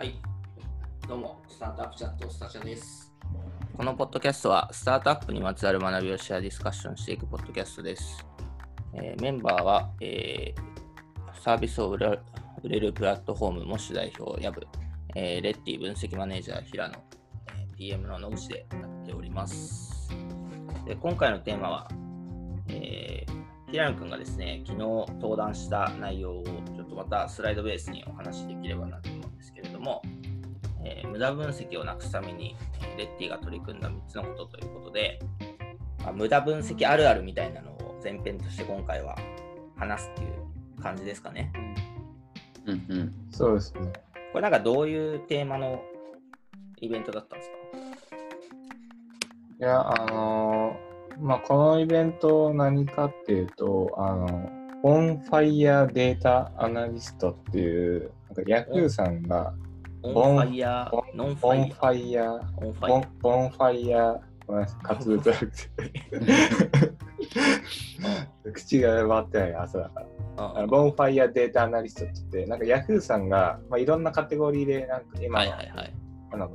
はい。どうも、スタートアップチャットスタチャです。このポッドキャストは、スタートアップにまつわる学びをシェアディスカッションしていくポッドキャストです。えーメンバーは、えーサービスを売れるプラットフォーム、モッシュ代表、ヤブ、えーレッティ分析マネージャー、平野、え PM の野口でやっております。で今回のテーマは、え平野くんがですね、昨日登壇した内容をちょっとまたスライドベースにお話しできればなとども、えー無駄分析をなくすために、えーレッティが取り組んだ3つのことということで、まあ、無駄分析あるあるみたいなのを前編として今回は話すっていう感じですかね。うんうん。そうですね。これなんかどういうテーマのイベントだったんですか？いや、あのーまあ、このイベント何かっていうと、あの、オンファイヤーデータアナリストっていう、なんかヤフーさんが、オンファイヤー、ノンフオンファイヤー、ァイヤー、オンファイヤボンボンファイヤー、ごめんなさい、滑舌悪くて。口が回ってない朝だから。ー。あのボンファイヤーデータアナリストって言って、なんかヤフーさんが、まあ、いろんなカテゴリーで、なんかうん今、はいはいはい。あの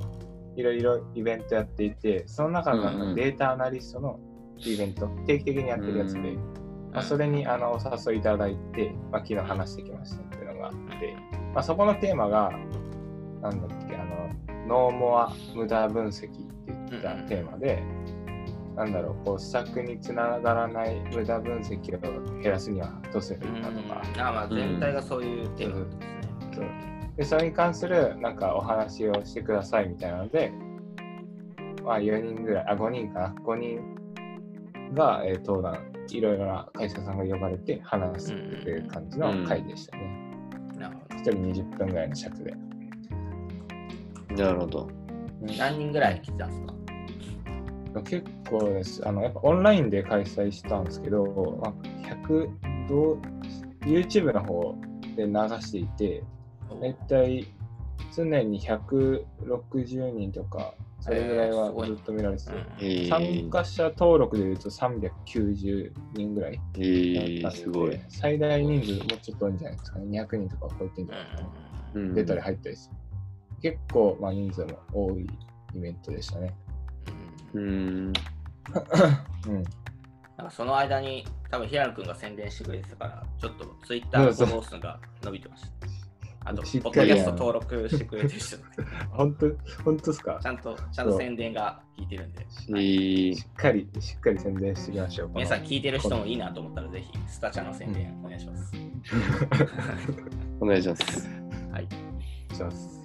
いろいろイベントやっていて、その中のデータアナリストのイベント、定期的にやってるやつで、うんまあ、それにあのお誘いいただいて、まあ、昨日話してきましたっていうのがあって、まあ、そこのテーマが、なんだっけ、あの、ノーモア無駄分析って言ったテーマで、なんだろう、こう、施策につながらない無駄分析を減らすにはどうすればいいかとか、うんあまあ全体がそういうテーマですね。そうでそれに関するなんかお話をしてくださいみたいなので、まあ、4人ぐらい、あ、5人かな、5人が、えー登壇、いろいろな会社さんが呼ばれて話すっていう感じの回でしたね。なるほど。1人20分ぐらいの尺で。なるほど。何人ぐらい来てたんですか？結構です。あの、やっぱオンラインで開催したんですけど、まあ、100どう、YouTube の方で流していて、大体常に160人とか、それぐらいはずっと見られてて、うんえー、参加者登録でいうと390人ぐらいえー、すごい。最大人数もうちょっと多いんじゃないですかね。200人とか超えてんじゃないかな。うん出たり入ったりする。結構、まあ、人数も多いイベントでしたね。うん うん。なんかその間に多分平野くんが宣伝してくれてたから、ちょっとツイッターフォロー数が伸びてました。あと、ポッドキャスト登録してくれてる人 本当、本当ですか？ちゃんと、ちゃんと宣伝が効いてるんで、えーしっかり、しっかり宣伝していきましょう。皆さん聞いてる人もいいなと思ったら、ぜひ、スタチャの宣伝お願いします。お願いします。はい。します。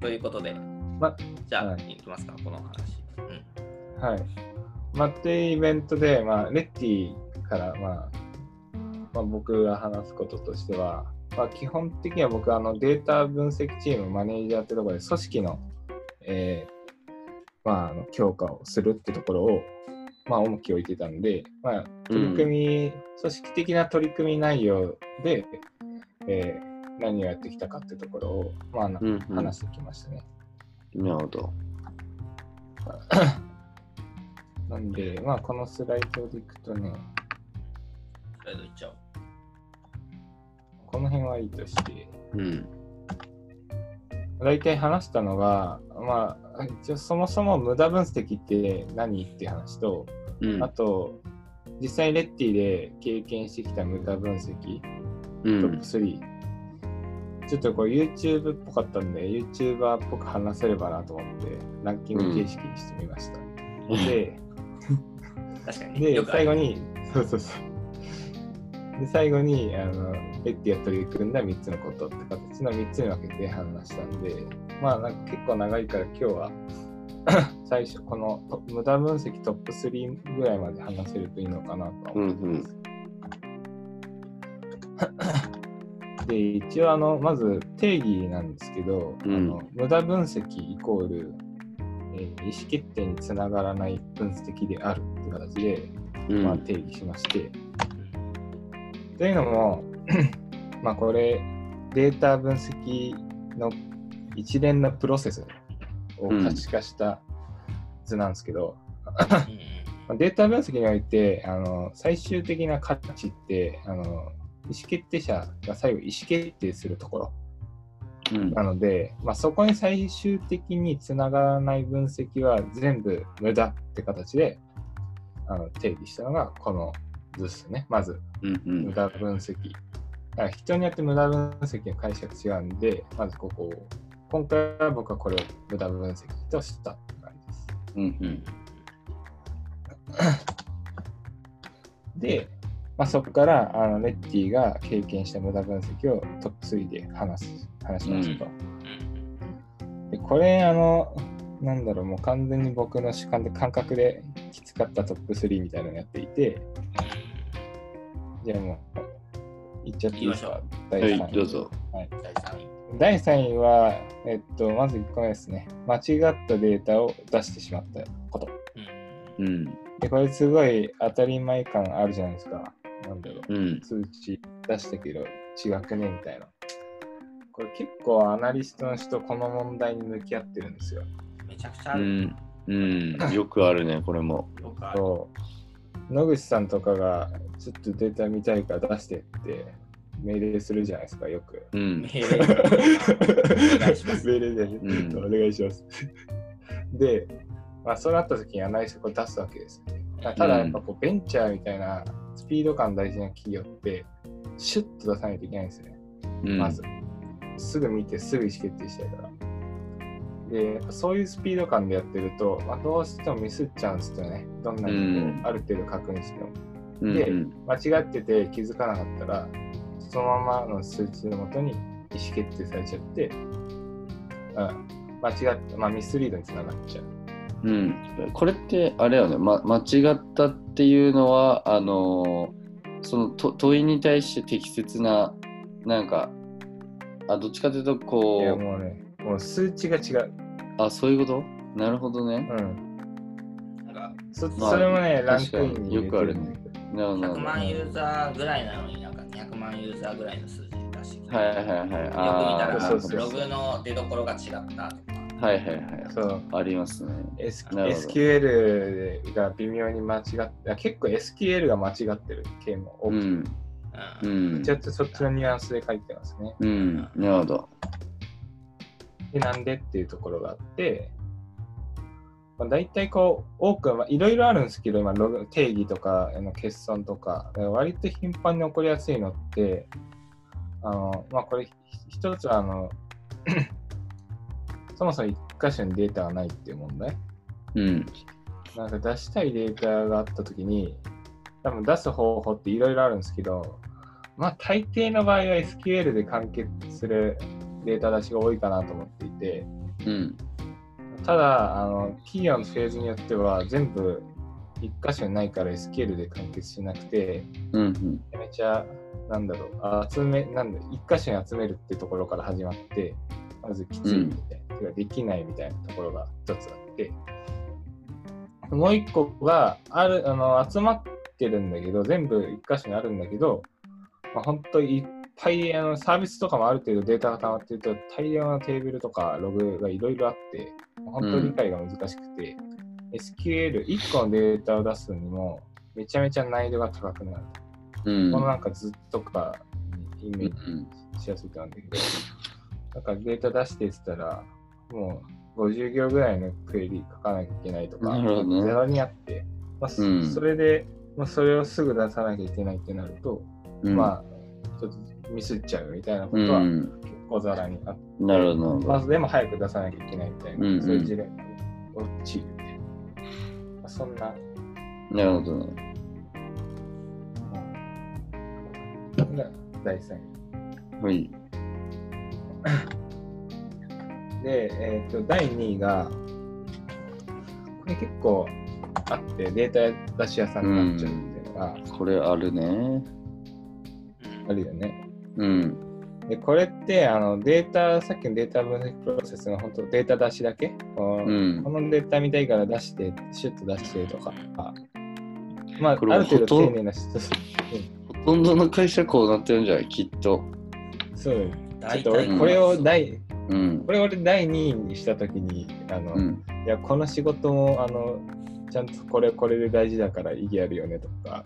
ということで、まじゃあ、はいいきますか、この話。うん。はい。まあ、っていうイベントで、まあ、レッティから、まあ、まあ、僕が話すこととしては、まあ、基本的には僕はあのデータ分析チームマネージャーってところで組織の、えーまあ、あの強化をするってところを、まあ、重きを置いてたんで、まあ、取り組み、組織的な取り組み内容で、えー何をやってきたかってところを、まあ、なうん、うん。話してきましたね。なるほど。なんで、まあ、このスライドでいくとね、それでいっちゃおう。この辺はいいとして、うん。大体話したのが、まあ、一応そもそも無駄分析って何って話と、うんあ。と、実際にレッティで経験してきた無駄分析、うトップん。3、ちょっとこう YouTube っぽかったんで、YouTuber っぽく話せればなと思って、ランキング形式にしてみました。で、確かに、で最後に、そうそうそう。で、最後に、あの、レッティが取り組んだ3つのことって形の3つに分けて話したんで、まあ、なんか結構長いから今日は、最初、このト無駄分析トップ3ぐらいまで話せるといいのかなとは思ってます。で、一応、あの、まず定義なんですけど、うんあの無駄分析イコール、えー意思決定につながらない分析であるって形で、うん。まあ、定義しまして。というのも、まあこれデータ分析の一連のプロセスを可視化した図なんですけど、うん まあデータ分析においてあの最終的な価値ってあの意思決定者が最後意思決定するところうんなので、まあ、そこに最終的につながらない分析は全部無駄って形であの定義したのがこの図ですね。まずうんうん無駄分析。だから人によって無駄分析の解釈違うんで、まずここを。今回は僕はこれを無駄分析としたって感じです。うんうんで、まあ、そこからあのレッティが経験した無駄分析をトップ3で話す話しますと。でこれ、あの、なんだろう、もう完全に僕の主観で感覚できつかったトップ3みたいなのをやっていて、じゃあもう、いっちゃっていいですか？第はい3位。どうぞ第3位。第3位は、えっと、まず1個目ですね。間違ったデータを出してしまったこと。うんうんで、これすごい当たり前感あるじゃないですか。なんだろう。うん数値出したけど違くね？みたいな。これ結構アナリストの人この問題に向き合ってるんですよ。めちゃくちゃある。うんうんよくあるね これもよくある。そう野口さんとかがちょっとデータ見たいから出してって命令するじゃないですか、よく。うん命令お願いします命令で、う んお願いします。で、まあ、そうなった時にアナリストこう出すわけですよね。ただやっぱこうベンチャーみたいなスピード感大事な企業ってシュッと出さないといけないんですよね。うんまず。すぐ見てすぐ意思決定したいから。で、そういうスピード感でやってると、まあ、どうしてもミスっちゃうんですよね。どんなにある程度確認しても。うんでうん間違ってて気づかなかったら、そのままの数値のもとに意思決定されちゃって、うん、間違って、まあ、ミスリードにつながっちゃう。うん、これってあれよね、ま、間違ったっていうのはあのーそのと問いに対して適切ななんかあどっちかというといや、こうもうね、もう数値が違う。あそういうこと？なるほどね。うん。なんかそまあそれもね、ラン確かにクインに入れてるんだけど。100なるほど。なるほど万ユーザーぐらいなのになんか200万ユーザーぐらいの数字出してきて、はいはいはい。よく見たあらログの出所が違ったとか、あはいはいはい。そう。ありますね。S SQL が微妙に間違って、あ結構 SQL が間違ってる系も多くて、うん。ちょっとそっちのニュアンスで書いてますね。うん。なるほど。で、なんでっていうところがあって、まあ、大体こう、多く、まあ、いろいろあるんですけど、今ログ、定義とか、あの欠損とか、割と頻繁に起こりやすいのって、あの、まあ、これ、ひ一つは、あの、そもそも一箇所にデータがないっていう問題？うん。なんか出したいデータがあったときに、多分出す方法っていろいろあるんですけど、まあ大抵の場合は SQL で完結するデータ出しが多いかなと思っていて、うん。ただ、あの企業のフェーズによっては全部一箇所にないから SQL で完結しなくて、うんうん。めちゃめちゃ、なんだろう、あ集め、なんだ、一箇所に集めるってところから始まって、まずきついみたいな、てかできないみたいなところが一つあって、もう一個が、ある、あの、集まってるんだけど、全部一箇所にあるんだけど、まあ、本当いっぱいあのサービスとかもある程度データが溜まってると、大量のテーブルとかログがいろいろあって、本当理解が難しくて、SQL、1個のデータを出すにも、めちゃめちゃ難易度が高くなる。うんこのなんかずっとかにイメーうんジしやすいと思うんだけど、なんかデータ出してって言ったら、もう50行ぐらいのクエリ書かなきゃいけないとか、ね。ゼロにあって、まあそうん。それで、まあ、それをすぐ出さなきゃいけないってなると、うん。まあ、ちょっとミスっちゃうみたいなこうとはん。結構ざらにあって、なるほど。なるほどまずでも早く出さなきゃいけないみたいな、うん。うんそういう事例に陥るみたいな。まあ、そんな、なるほど。ねが第3位。はい で、えっと第2位が、これ結構あって、データ出し屋さんになっちゃうっていうのがこれあるね。あるよね。うん。で、これってあのデータ、さっきのデータ分析プロセスの本当データ出しだけ、こううん。このデータ見たいから出して、シュッと出してとか、まあ、これある程度丁寧な人、ほとんどの会社こうなってるんじゃない？きっと。そう、ちょっ大と俺体これを第、うんこれ俺第2位にしたときに、あの、うんいや、この仕事も、あの、ちゃんとこれこれで大事だから意義あるよねとか、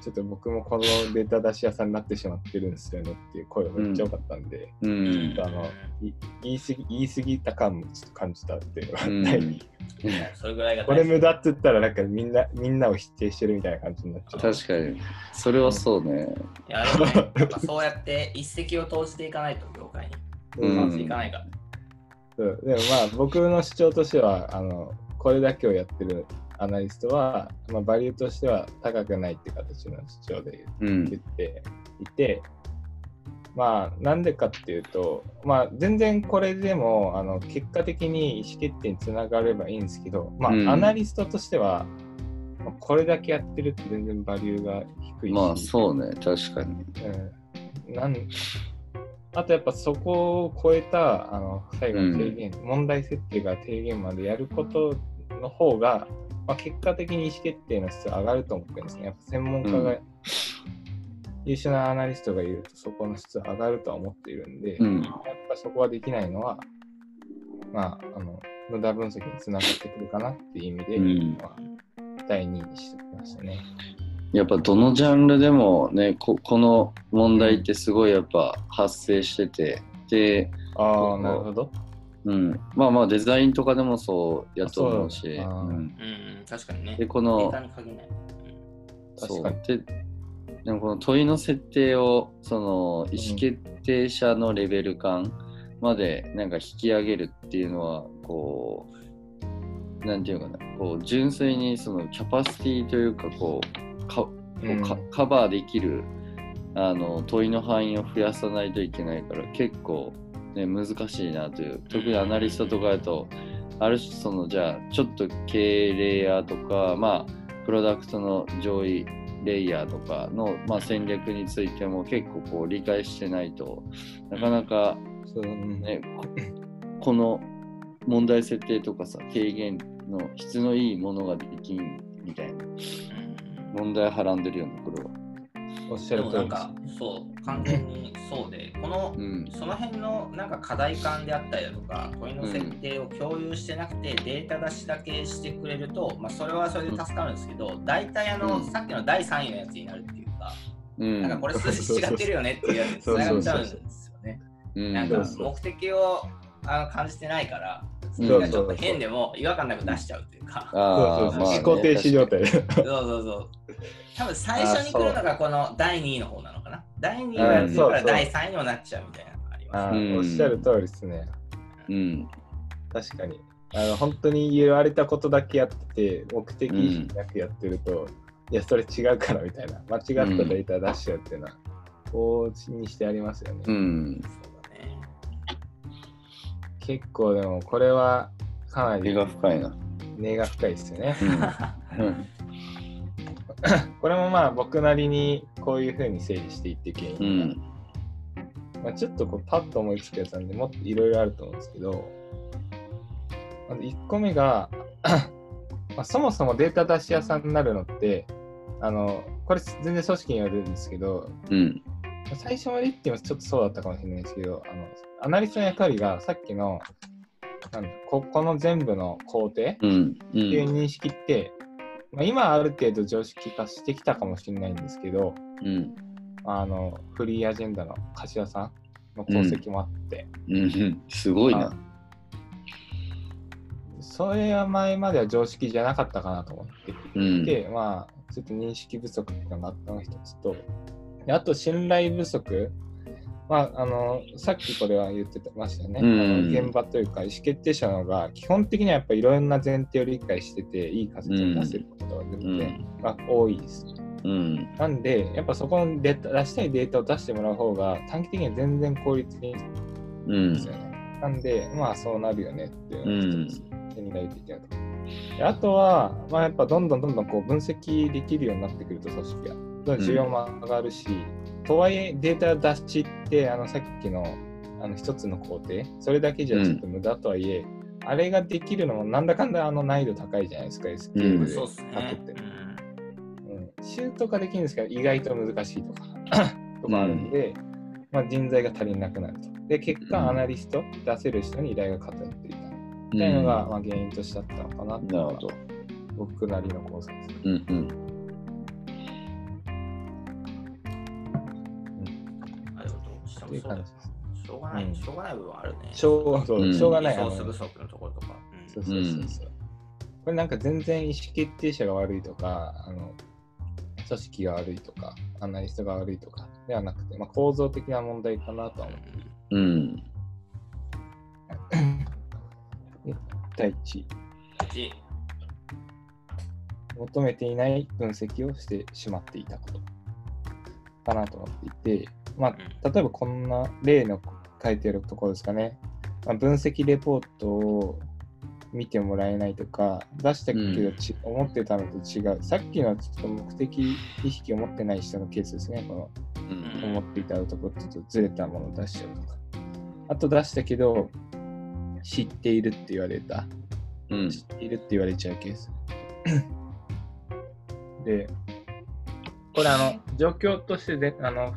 ちょっと僕もこのデータ出し屋さんになってしまってるんですよねっていう声がめっちゃ多かったんで、ううんん。あのい言い過ぎ言い過ぎた感もちょっと感じたっていうのがうん第二それぐらいがこれ無駄って言ったらなんかみんなみんなを否定してるみたいな感じになっちゃう。確かに。それはそうね。いや、でもね、やっぱそうやって一石を投じていかないと、業界に。うん回していかないから。そうでもまあ僕の主張としてはあのこれだけをやってるアナリストは、まあ、バリューとしては高くないって形の主張でうん言。っていて、まあなんでかっていうと、まあ、全然これでもあの結果的に意思決定につながればいいんですけど、まあうんアナリストとしてはまあこれだけやってるって全然バリューが低いし、まあそうね、確かに。うんなんあとやっぱそこを超えたあの最後の提言、問題設定が提言までやることの方が、まあ、結果的に意思決定の質が上がると思ってるんですね。やっぱ専門家が、うん優秀なアナリストがいるとそこの質が上がるとは思っているんで、うんやっぱそこはできないのは、まあ、あの無駄分析につながってくるかなっていう意味で、うんまあ、第2位にしておきましたね。やっぱどのジャンルでもねここの問題ってすごいやっぱ発生しててで、ああ、なるほど。うん、まあまあデザインとかでもそうやと思うしううん、うんうん、確かにね。でこのタに限らない。そう。確かに。ででもこの問いの設定をその意思決定者のレベル感までなんか引き上げるっていうのはこうなんていうかな。こう純粋にそのキャパシティというかこうかこうかカバーできるあの問いの範囲を増やさないといけないから結構、ね、難しいなという。特にアナリストとかだとある種そのじゃあちょっと経営レイヤーとかまあプロダクトの上位レイヤーとかの、まあ、戦略についても結構こう理解してないとなかなか、そううんね、ここの問題設定とかさ提言の質のいいものができんみたいな。うん問題はらんでるよねこれは。おっしゃるでもなんか、そう、完全にそうで、この、うん。その辺のなんか課題感であったりだとか、問いの設定を共有してなくて、データ出しだけしてくれると、まあ、それはそれで助かるんですけど、大体あの、うん。さっきの第3位のやつになるっていうか、うん。なんかこれ数字違ってるよねっていうやつにつながっちゃうんですよね。うん。なんか目的をあの感じてないから、そうんれがちょっと変でも違和感なく出しちゃうというか。ああ、まあ、ね、思考停止状態で。そうそうそう。多分最初に来るのがこの第2位の方なのかな。第2位がやっから第3位にもなっちゃうみたいなのがあります。あうんーおっしゃる通りですね。うん。確かに。あの本当に言われたことだけやってて、目的意識なくやってると、いや、それ違うからみたいな、間違ったデータ出しちゃうっていうのは、こうにしてありますよね。うん。結構でも、これはかなり手が深いな。根が深いですよね。うん。うんこれもまあ僕なりにこういうふうに整理していって原う因が、ん。まあ、ちょっとこうパッと思いつくやつなんでもっといろいろあると思うんですけどまず1個目が まあそもそもデータ出し屋さんになるのってあのこれ全然組織によるんですけどうん。最初まで言ってもちょっとそうだったかもしれないですけどあのアナリストの役割がさっきのなんだここの全部の工程うん。う。っていうん認識って、まあ、今ある程度常識化してきたかもしれないんですけどうん。あのフリーアジェンダの柏さんの功績もあって、うん。すごいな。それは前までは常識じゃなかったかなと思ってうん。いて、まあちょっと認識不足っていうのがあったのが一つとであと信頼不足まあ、あのさっきこれは言ってましたよね、うんあの現場というか意思決定者の方が基本的にはやっぱりいろんな前提を理解してていい仮説を出せることが全う然、ん。まあ、多いです。うん。なんで、やっぱそこのデータ出したいデータを出してもらう方が短期的には全然効率いいんうんですよ。ね。なんで、まあそうなるよねっていうのが一つ手に入れていけないと。であとは、まあやっぱどんどんどんどんこう分析できるようになってくると組織が、どんどん需要も上がるし、とはいえデータ出しって、あのさっきのあの一つの工程、それだけじゃちょっと無駄とはいえ、あれができるのもなんだかんだあの難易度高いじゃないですか、う SQL んで書くねっ。て。うんうん、シュート化できるんですけど、意外と難しいとか とかあるんで、まあ、人材が足りなくなると。で、結うん果、アナリスト、出せる人に依頼が偏っていた。みたいなのが、まあ、原因としてあったのかなっていうのが。僕なりの考察です。うんうん。っていう感じです。しょうがない、うんしょうがない部分はあるね。しょうそううんしょうがない。リソース不足のところとか。うんそうそうそうそう。これなんか全然意思決定者が悪いとか、あの組織が悪いとか、アナリストが悪いとかではなくて、まあ、構造的な問題かなとは思う。うん。第一、一求めていない分析をしてしまっていたことかなと思っていて、まあ、例えばこんな例の書いてあるところですかね。まあ、分析レポートを見てもらえないとか、出したけどち、思ってたのと違う。さっきのはちょっと目的意識を持ってない人のケースですね。このうん思っていたアウトプットとずれたものを出しちゃうとか。あと出したけど、知っているって言われた。うん知っているって言われちゃうケース。で、これあの、状況としてであの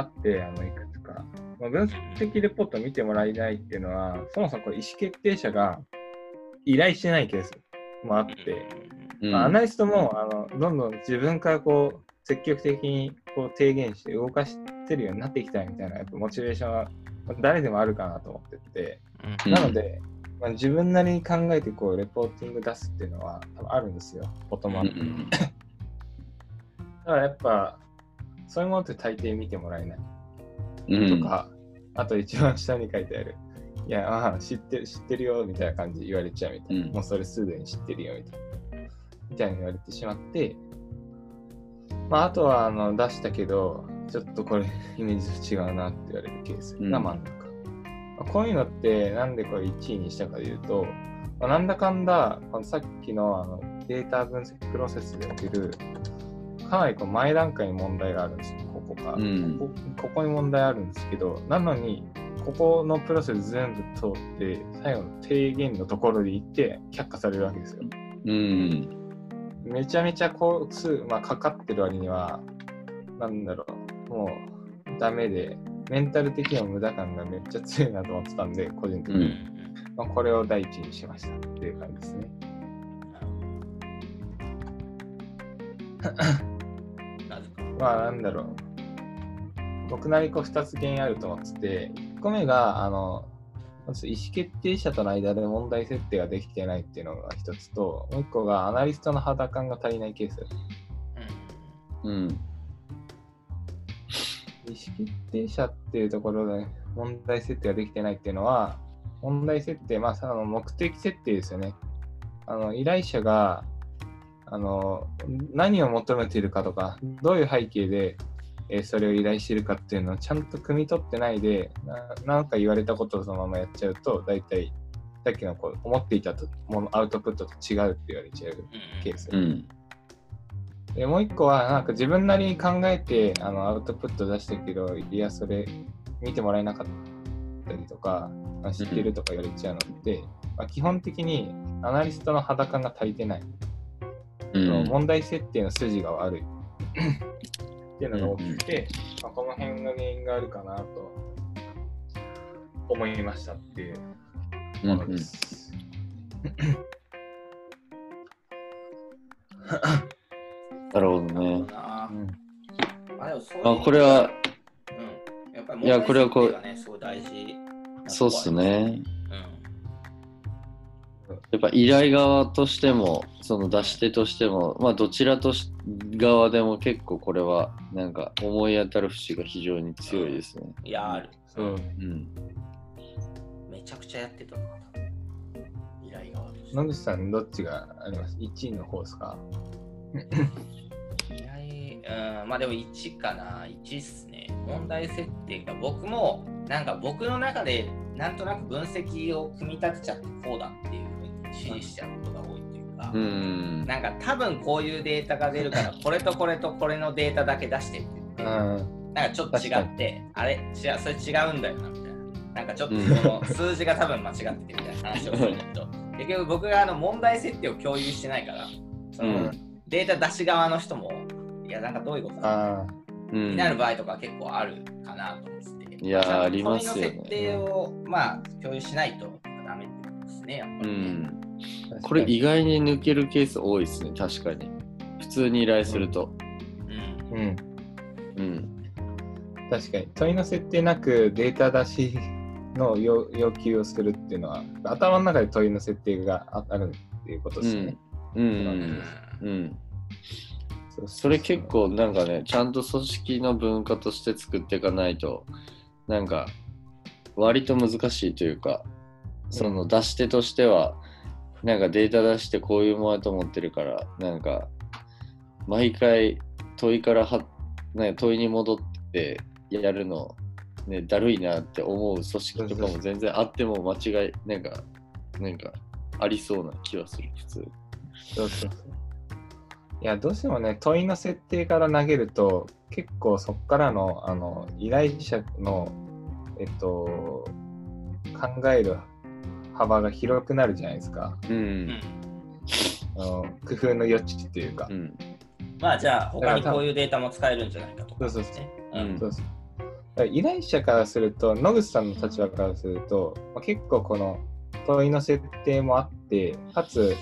あって、あのいくつか。まあ分析レポートを見てもらえないっていうのは、そもそもこれ意思決定者が依頼してないケースもあって、うんまあ、アナリストもあのどんどん自分からこう積極的にこう提言して動かしてるようになっていきたいみたいなやっぱモチベーションはまあ誰でもあるかなと思ってて、うんなので、まあ、自分なりに考えてこうレポーティング出すっていうのは多分あるんですよ、ボトムアップ。うん だからやっぱそういうものって大抵見てもらえないうんとか、あと一番下に書いてある。いや、ああ知ってる、知ってるよみたいな感じで言われちゃうみたいな。うんもうそれすでに知ってるよみたいな。みたいに言われてしまって、まあ、あとはあの出したけど、ちょっとこれイメージと違うなって言われるケースが真ん中。まあこういうのってなんでこれ1位にしたかというと、まあ、なんだかんだこのさっきのあのデータ分析プロセスでおけるかなりこう前段階に問題があるんですよ、ここが。うんここここに問題あるんですけど、なのに、ここのプロセス全部通って、最後の提言のところで行って却下されるわけですよ。うんめちゃめちゃ工数、まあ、かかってる割には、なんだろう、もうダメで、メンタル的には無駄感がめっちゃ強いなと思ってたんで、個人的に。うんまあ、これを第一にしましたっていう感じですね。まあなんだろう。僕なりこう2つ原因あると思ってて、1個目が、あの、まず意思決定者との間で問題設定ができてないっていうのが1つと、もう1個がアナリストの肌感が足りないケース。うん意思決定者っていうところで問題設定ができてないっていうのは、問題設定、まあ、その目的設定ですよね。あの依頼者があの何を求めているかとか、どういう背景で、えーそれを依頼しているかっていうのをちゃんと汲み取ってないで、ななんか言われたことをそのままやっちゃうと、大体、さっきのこう思っていたとものアウトプットと違うって言われちゃうケース。うんでもう一個は、なんか自分なりに考えてあのアウトプット出したけど、いや、それ見てもらえなかったりとか、まあ知ってるとか言われちゃうのって、まあ、基本的にアナリストの肌感が足りてない。うん問題設定の筋が悪い。っていうのが大きくて、まあ、この辺が原因があるかなと思いましたっていうものです。なるほどね。あこれは、うん、やっぱりいやこれはこう。そうっすね。うやっぱ依頼側としても、その出し手としても、まあどちらとし側でも結構これはなんか思い当たる節が非常に強いですね。ん。いや、ある。そううん。めちゃくちゃやってたな。依頼側。野口さん、どっちがあります ?1 位の方ですか？依頼、うん、まあでも1かな。1っすね。問題設定が僕も、なんか僕の中で、なんとなく分析を組み立てちゃってこうだっていうふうに指示しちゃうことが多いというか。うん。なんか多分こういうデータが出るから、これとこれとこれのデータだけ出してって言って、うん。なんかちょっと違って、あれ違う、それ違うんだよな、みたいな。なんかちょっとその数字が多分間違っててみたいな話をするんだけど、結局僕があの問題設定を共有してないから、その、うんデータ出し側の人も、いや、なんかどういうことなあうんになる場合とか結構あるかなと思ってて。いやありますよね設定を、まあ、共有しないとダメってですね、やっぱうりね。ん。あ。これ意外に抜けるケース多いですね、確かに。普通に依頼すると。うんうん。うん。確かに問いの設定なくデータ出しの要要求をするっていうのは頭の中で問いの設定がああるっていうことですよね。うんうんうんそれ結構なんかねちゃんと組織の文化として作っていかないとなんか割と難しいというかその出し手としてはなんかデータ出してこういうものだと思ってるからなんか毎回問いからはなんか問いに戻ってやるのねだるいなって思う組織とかも全然あっても間違いなんかなんかありそうな気はする普通。そうそういや、どうしてもね、問いの設定から投げると、結構そこからのあの依頼者の、えっと、考える幅が広くなるじゃないですか。ううん。んあの工夫の余地っていうか。うん。まあじゃあ他にこういうデータも使えるんじゃないかとか、そうそうそう。うん。そうそう。だから依頼者からすると、野口さんの立場からすると、まあ、結構この問いの設定もあって、かつ、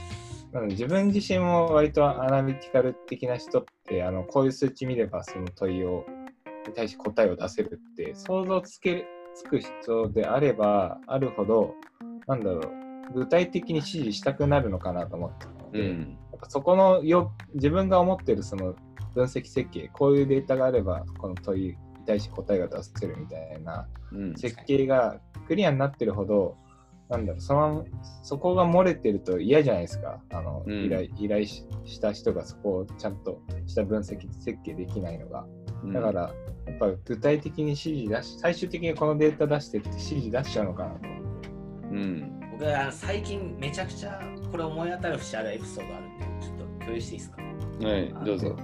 自分自身も割とアナリティカル的な人って、あのこういう数値見ればその問いをに対して答えを出せるって想像つけつく人であればあるほど、なんだろう、具体的に指示したくなるのかなと思ってて、うんやっぱそこのよ自分が思ってるその分析設計、こういうデータがあれば、この問いに対して答えが出せるみたいなうん設計がクリアになってるほど、なんだろう、そのそこが漏れてると嫌じゃないですか。あの、うん依頼依頼しした人がそこをちゃんとした分析設計できないのが。だから、やっぱ具体的に指示出し、最終的にこのデータ出してって指示出しちゃうのかなと。うん。僕あの最近めちゃくちゃこれ思い当たる節あるエピソードあるんでちょっと共有していいですか？はいどうぞ。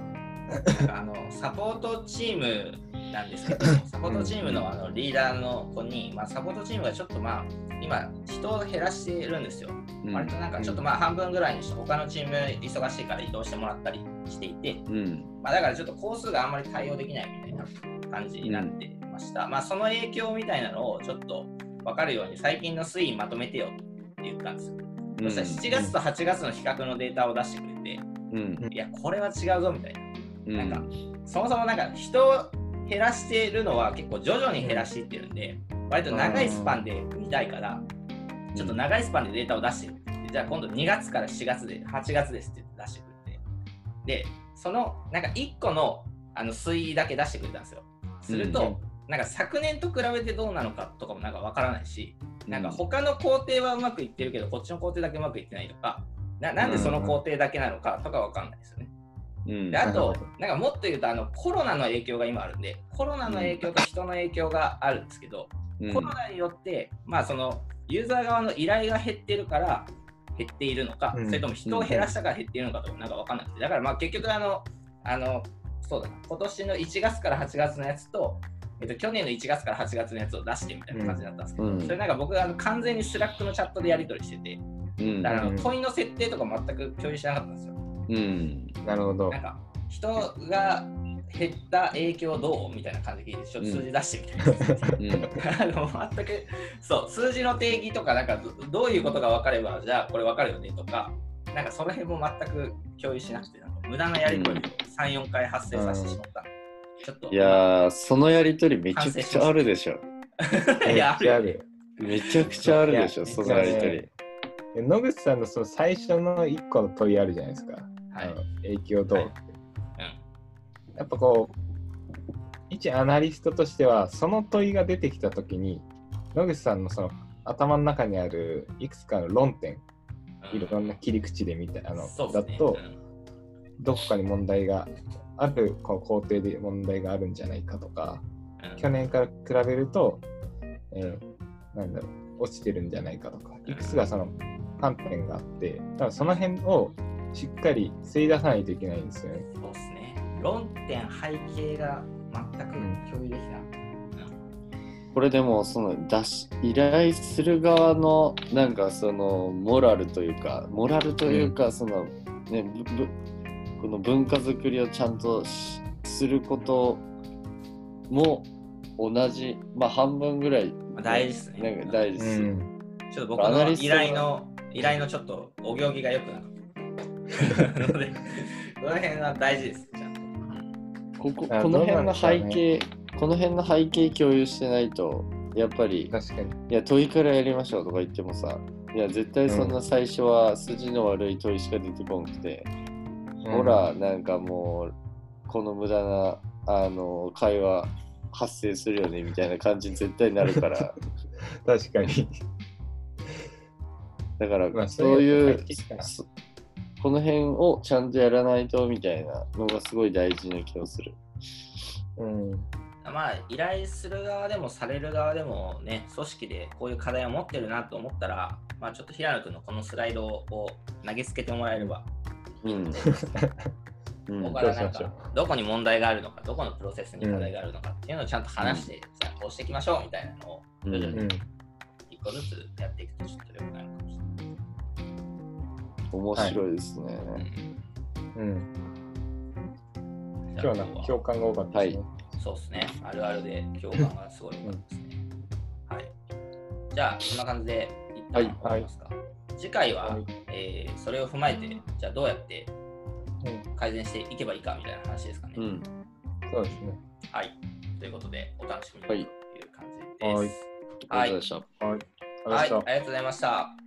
あのサポートチームなんですけど、サポートチームのあのリーダーの子に、まあ、サポートチームがちょっとまあ、今、人を減らしてるんですよ。うん。割となんかちょっとまあ半分ぐらいにして、他のチーム忙しいから移動してもらったりしていて、うん。まあ、だからちょっと工数があんまり対応できないみたいな感じになってました。まあ、その影響みたいなのをちょっと分かるように、最近の推移まとめてよって言ったんですよ。そしたら7月と8月の比較のデータを出してくれて、うんいや、これは違うぞみたいな。うんなんかそもそもなんか人を減らしてるのは結構徐々に減らしていってるんで、割と長いスパンで見たいから、ちょっと長いスパンでデータを出してるじゃあ今度2月から7月で8月ですって言って出してくれて、で、そのなんか1個のあの推移だけ出してくれたんですよ。すると、なんか昨年と比べてどうなのかとかもなんかわからないし、なんか他の工程はうまくいってるけど、こっちの工程だけうまくいってないとか、ななんでその工程だけなのかとかわかんないですよね。うん。であとなんかもっと言うとあのコロナの影響が今あるんで、コロナの影響と人の影響があるんですけど、うん。コロナによって、まあ、そのユーザー側の依頼が減ってるから減っているのか、うん。それとも人を減らしたから減っているのかとかなんか分かんなくて、だからまあ結局あの、あのそうだな、今年の1月から8月のやつと、えっと、去年の1月から8月のやつを出してみたいな感じだったんですけど、うんそれなんか僕があの完全にスラックのチャットでやり取りしてて、うんだからあうんの問いの設定とか全く共有しなかったんですよ。うんなるほどなん。か人が減った影響どうみたいな感じでちょっと数字出してみたいな。うん あの全くそう数字の定義とかなんかどどういうことが分かればじゃあこれ分かるよねとかなんかその辺も全く共有しなくてなんか無駄なやり取りを34回発生させてしまった、ちょっといやーそのやりとりめちゃくちゃあるでしょ。いやあるよねめっちゃある。めちゃくちゃあるでしょそのやりとり。で野口さんのその最初の1個の問いあるじゃないですか。はい。あの影響どう、はい。やっぱこう、一アナリストとしては、その問いが出てきたときに、野口さんのその頭の中にあるいくつかの論点、うん。いろんな切り口で見たあの、ね。だと、うん。どこかに問題があるこう工程で問題があるんじゃないかとか、うん。去年から比べると、えーなんだろう、落ちてるんじゃないかとか、いくつかその観点があって、だからその辺をしっかり吸い出さないといけないんですよね。そうですね。論点背景が全く共有できない、これでもその出し依頼する側のなんかそのモラルというかモラルというかそのねぶぶこの文化づくりをちゃんとしすることも同じまあ半分ぐらい。まあ大事ですね。なんか大事です、うん。ちょっと僕の依頼の依頼のちょっとお行儀が良くなかったので この辺は大事ですちゃんと。ここあこの辺の背景この辺の背景共有してないと、やっぱり、確かに。いや、問いからやりましょうとか言ってもさ、いや、絶対そんな最初は筋の悪い問いしか出てこなくて、ほら、なんかもう、この無駄な、あの、会話発生するよねみたいな感じに絶対なるから、確かに。だから、まあそういうこの辺をちゃんとやらないとみたいなのがすごい大事な気がする。うん。まあ、依頼する側でもされる側でもね、組織でこういう課題を持ってるなと思ったら、まあ、ちょっと平野君のこのスライドを投げつけてもらえれば、うん。うんここからなんか、どこに問題があるのか、どこのプロセスに課題があるのかっていうのをちゃんと話して、じゃあこうしていきましょうみたいなのを徐々にうん。一個ずつやっていくとちょっと良くなるかもしれない。面白いですね。うん。じゃあ今日な共感が多かったですね。そうですね。あるあるで共感がすごい良かったですね。はい。じゃあ、こんな感じで一旦終わりますか。次回は、はいえーそれを踏まえて、じゃあどうやってうん改善していけばいいかみたいな話ですかね。うん。そうですね。はい。ということで、お楽しみにとはいいう感じです。ありがとうございました。はい。ありがとうございまはい、したありがとうございました。